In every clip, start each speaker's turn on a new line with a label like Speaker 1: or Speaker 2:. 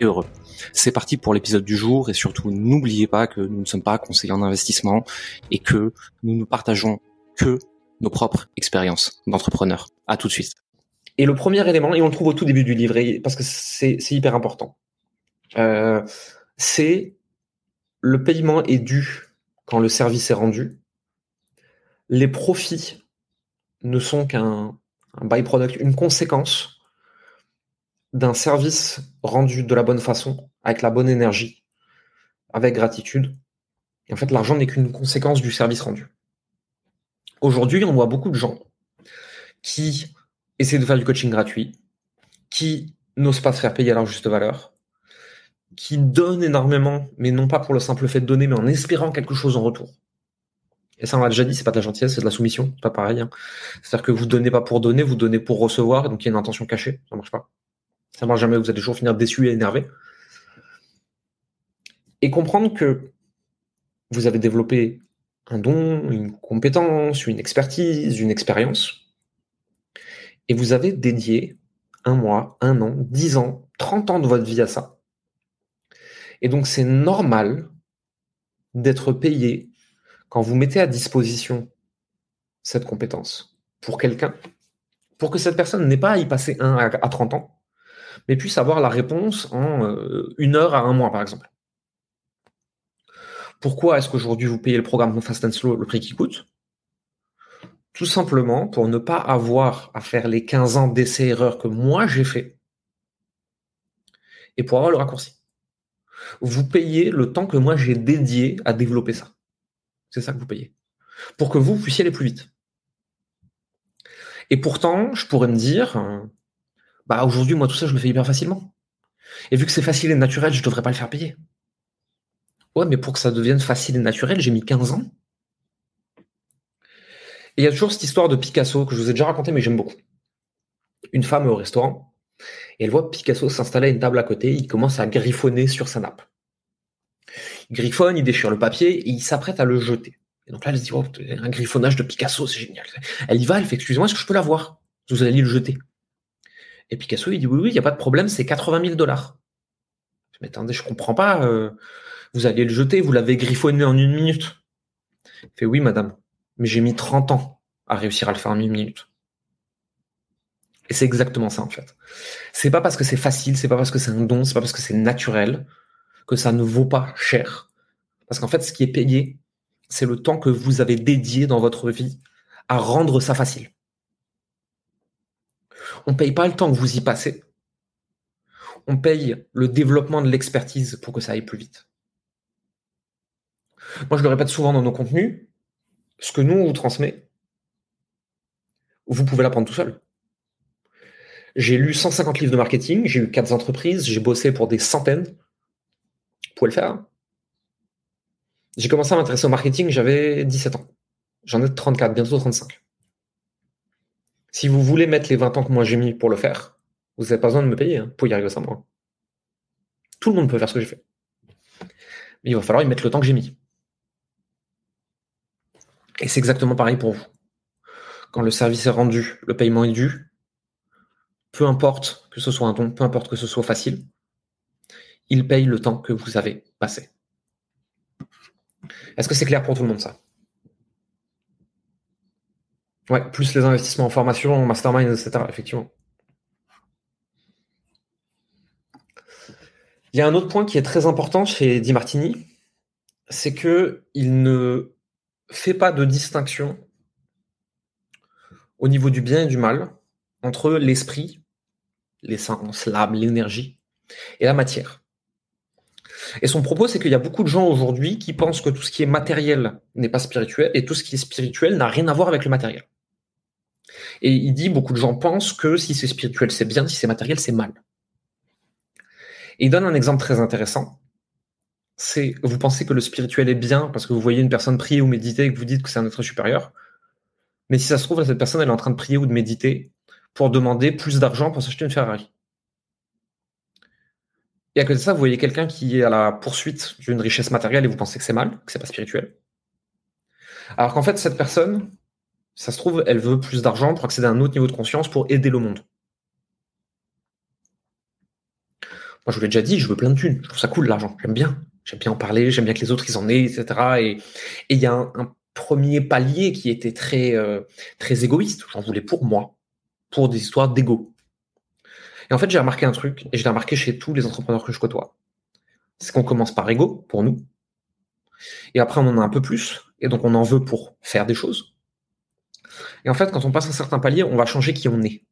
Speaker 1: et heureux. C'est parti pour l'épisode du jour et surtout n'oubliez pas que nous ne sommes pas conseillers en investissement et que nous ne partageons que nos propres expériences d'entrepreneurs. À tout de suite.
Speaker 2: Et le premier élément, et on le trouve au tout début du livre, parce que c'est hyper important, euh, c'est le paiement est dû quand le service est rendu. Les profits ne sont qu'un byproduct, une conséquence d'un service rendu de la bonne façon, avec la bonne énergie, avec gratitude. Et en fait, l'argent n'est qu'une conséquence du service rendu. Aujourd'hui, on voit beaucoup de gens qui essaient de faire du coaching gratuit, qui n'osent pas se faire payer à leur juste valeur, qui donnent énormément, mais non pas pour le simple fait de donner, mais en espérant quelque chose en retour. Et ça, on l'a déjà dit, c'est pas de la gentillesse, c'est de la soumission, pas pareil. Hein. C'est-à-dire que vous donnez pas pour donner, vous donnez pour recevoir, donc il y a une intention cachée, ça marche pas. Ça marche jamais, vous allez toujours finir déçu et énervé. Et comprendre que vous avez développé un don, une compétence, une expertise, une expérience, et vous avez dédié un mois, un an, dix ans, trente ans de votre vie à ça. Et donc c'est normal d'être payé quand vous mettez à disposition cette compétence pour quelqu'un, pour que cette personne n'ait pas à y passer un à 30 ans, mais puisse avoir la réponse en euh, une heure à un mois, par exemple. Pourquoi est-ce qu'aujourd'hui vous payez le programme Fast and Slow le prix qui coûte? Tout simplement pour ne pas avoir à faire les 15 ans d'essais-erreurs que moi j'ai fait et pour avoir le raccourci. Vous payez le temps que moi j'ai dédié à développer ça. C'est ça que vous payez. Pour que vous puissiez aller plus vite. Et pourtant, je pourrais me dire, euh, bah aujourd'hui, moi, tout ça, je le fais hyper facilement. Et vu que c'est facile et naturel, je devrais pas le faire payer. Ouais, mais pour que ça devienne facile et naturel, j'ai mis 15 ans. Et il y a toujours cette histoire de Picasso que je vous ai déjà raconté, mais j'aime beaucoup. Une femme au restaurant, et elle voit Picasso s'installer à une table à côté, il commence à griffonner sur sa nappe. Il griffonne, il déchire le papier, il s'apprête à le jeter. Et donc là, elle se dit, oh, un griffonnage de Picasso, c'est génial. Elle y va, elle fait, excusez-moi, est-ce que je peux l'avoir Vous allez le jeter. Et Picasso, il dit oui, oui, il n'y a pas de problème, c'est 80 000 dollars. Mais attendez, je comprends pas. Euh, vous allez le jeter, vous l'avez griffonné en une minute. Il fait oui, madame, mais j'ai mis 30 ans à réussir à le faire en une minute. Et c'est exactement ça, en fait. C'est pas parce que c'est facile, c'est pas parce que c'est un don, c'est pas parce que c'est naturel que ça ne vaut pas cher. Parce qu'en fait, ce qui est payé, c'est le temps que vous avez dédié dans votre vie à rendre ça facile. On paye pas le temps que vous y passez. On paye le développement de l'expertise pour que ça aille plus vite. Moi, je le répète souvent dans nos contenus, ce que nous, on vous transmet, vous pouvez l'apprendre tout seul. J'ai lu 150 livres de marketing, j'ai eu 4 entreprises, j'ai bossé pour des centaines. Vous pouvez le faire. J'ai commencé à m'intéresser au marketing, j'avais 17 ans. J'en ai 34, bientôt 35. Si vous voulez mettre les 20 ans que moi j'ai mis pour le faire, vous n'avez pas besoin de me payer hein, pour y arriver sans moi. Tout le monde peut faire ce que j'ai fait. Mais il va falloir y mettre le temps que j'ai mis. Et c'est exactement pareil pour vous. Quand le service est rendu, le paiement est dû, peu importe que ce soit un don, peu importe que ce soit facile, il paye le temps que vous avez passé. Est-ce que c'est clair pour tout le monde ça? Ouais, plus les investissements en formation, en mastermind, etc. Effectivement. Il y a un autre point qui est très important chez Di Martini, c'est que il ne fait pas de distinction au niveau du bien et du mal entre l'esprit, l'essence, l'âme, l'énergie et la matière. Et son propos, c'est qu'il y a beaucoup de gens aujourd'hui qui pensent que tout ce qui est matériel n'est pas spirituel et tout ce qui est spirituel n'a rien à voir avec le matériel. Et il dit, beaucoup de gens pensent que si c'est spirituel, c'est bien, si c'est matériel, c'est mal. Et il donne un exemple très intéressant. c'est vous pensez que le spirituel est bien parce que vous voyez une personne prier ou méditer et que vous dites que c'est un être supérieur? Mais si ça se trouve, cette personne, elle est en train de prier ou de méditer pour demander plus d'argent pour s'acheter une Ferrari. Et à côté de ça, vous voyez quelqu'un qui est à la poursuite d'une richesse matérielle et vous pensez que c'est mal, que c'est pas spirituel. Alors qu'en fait, cette personne, ça se trouve, elle veut plus d'argent pour accéder à un autre niveau de conscience pour aider le monde. Moi, je vous l'ai déjà dit, je veux plein de thunes. Je trouve ça cool, l'argent. J'aime bien. J'aime bien en parler. J'aime bien que les autres, ils en aient, etc. Et il y a un, premier palier qui était très, euh, très égoïste. J'en voulais pour moi, pour des histoires d'ego. Et en fait, j'ai remarqué un truc, et je l'ai remarqué chez tous les entrepreneurs que je côtoie. C'est qu'on commence par ego, pour nous. Et après, on en a un peu plus. Et donc, on en veut pour faire des choses. Et en fait, quand on passe un certain palier, on va changer qui on est.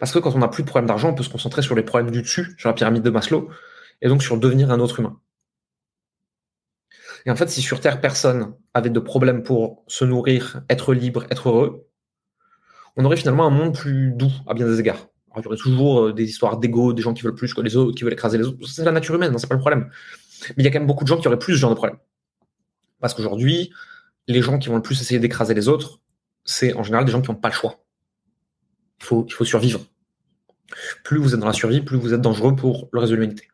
Speaker 2: Parce que quand on n'a plus de problème d'argent, on peut se concentrer sur les problèmes du dessus, sur la pyramide de Maslow, et donc sur devenir un autre humain. Et en fait, si sur Terre, personne avait de problème pour se nourrir, être libre, être heureux, on aurait finalement un monde plus doux à bien des égards. il y aurait toujours euh, des histoires d'ego, des gens qui veulent plus que les autres, qui veulent écraser les autres. C'est la nature humaine, c'est pas le problème. Mais il y a quand même beaucoup de gens qui auraient plus ce genre de problème. Parce qu'aujourd'hui, les gens qui vont le plus essayer d'écraser les autres, c'est en général des gens qui n'ont pas le choix. Il faut, survivre. Plus vous êtes dans la survie, plus vous êtes dangereux pour le reste de l'humanité.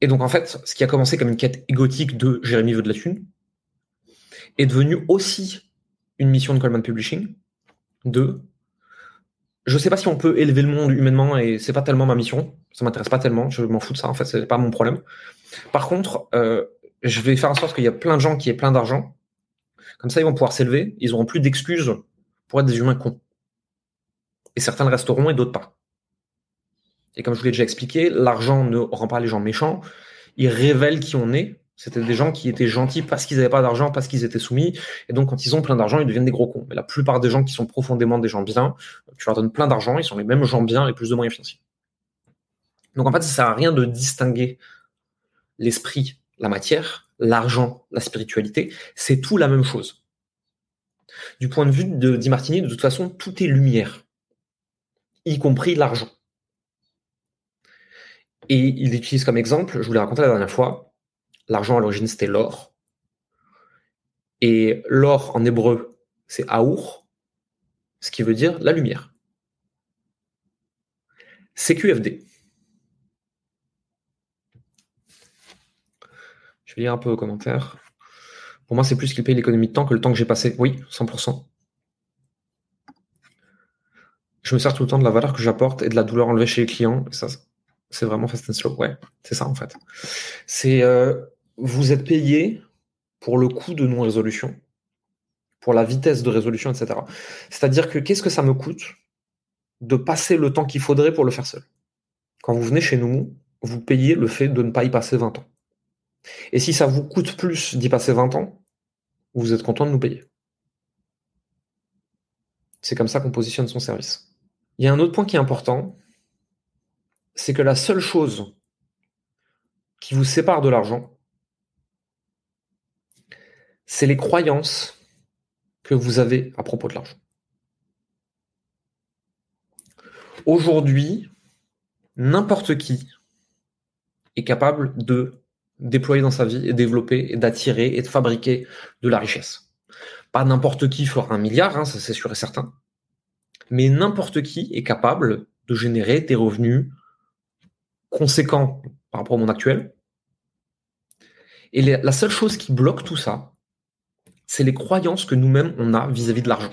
Speaker 2: Et donc, en fait, ce qui a commencé comme une quête égotique de Jérémy veut de la thune est devenu aussi une mission de Coleman Publishing de je sais pas si on peut élever le monde humainement et c'est pas tellement ma mission, ça m'intéresse pas tellement, je m'en fous de ça en fait, c'est pas mon problème. Par contre, euh, je vais faire en sorte qu'il y a plein de gens qui aient plein d'argent, comme ça ils vont pouvoir s'élever, ils auront plus d'excuses pour être des humains cons. Et certains le resteront et d'autres pas. Et comme je vous l'ai déjà expliqué, l'argent ne rend pas les gens méchants, il révèle qui on est. C'était des gens qui étaient gentils parce qu'ils n'avaient pas d'argent, parce qu'ils étaient soumis. Et donc, quand ils ont plein d'argent, ils deviennent des gros cons. Mais la plupart des gens qui sont profondément des gens bien, tu leur donnes plein d'argent, ils sont les mêmes gens bien et plus de moyens financiers. Donc, en fait, ça sert à rien de distinguer l'esprit, la matière, l'argent, la spiritualité. C'est tout la même chose. Du point de vue de Di Martini, de toute façon, tout est lumière, y compris l'argent. Et il utilise comme exemple, je vous l'ai raconté la dernière fois, l'argent à l'origine c'était l'or. Et l'or en hébreu c'est Aour, ce qui veut dire la lumière. CQFD. Lire un peu aux commentaires. Pour moi, c'est plus qu'il paye l'économie de temps que le temps que j'ai passé. Oui, 100%. Je me sers tout le temps de la valeur que j'apporte et de la douleur enlevée chez les clients. Ça, c'est vraiment fast and slow. Ouais, c'est ça en fait. C'est euh, vous êtes payé pour le coût de non-résolution, pour la vitesse de résolution, etc. C'est-à-dire que qu'est-ce que ça me coûte de passer le temps qu'il faudrait pour le faire seul? Quand vous venez chez nous, vous payez le fait de ne pas y passer 20 ans. Et si ça vous coûte plus d'y passer 20 ans, vous êtes content de nous payer. C'est comme ça qu'on positionne son service. Il y a un autre point qui est important, c'est que la seule chose qui vous sépare de l'argent, c'est les croyances que vous avez à propos de l'argent. Aujourd'hui, n'importe qui est capable de déployer dans sa vie et développer et d'attirer et de fabriquer de la richesse. Pas n'importe qui fera un milliard, hein, ça c'est sûr et certain, mais n'importe qui est capable de générer des revenus conséquent par rapport au monde actuel. Et la seule chose qui bloque tout ça, c'est les croyances que nous-mêmes on a vis-à-vis -vis de l'argent.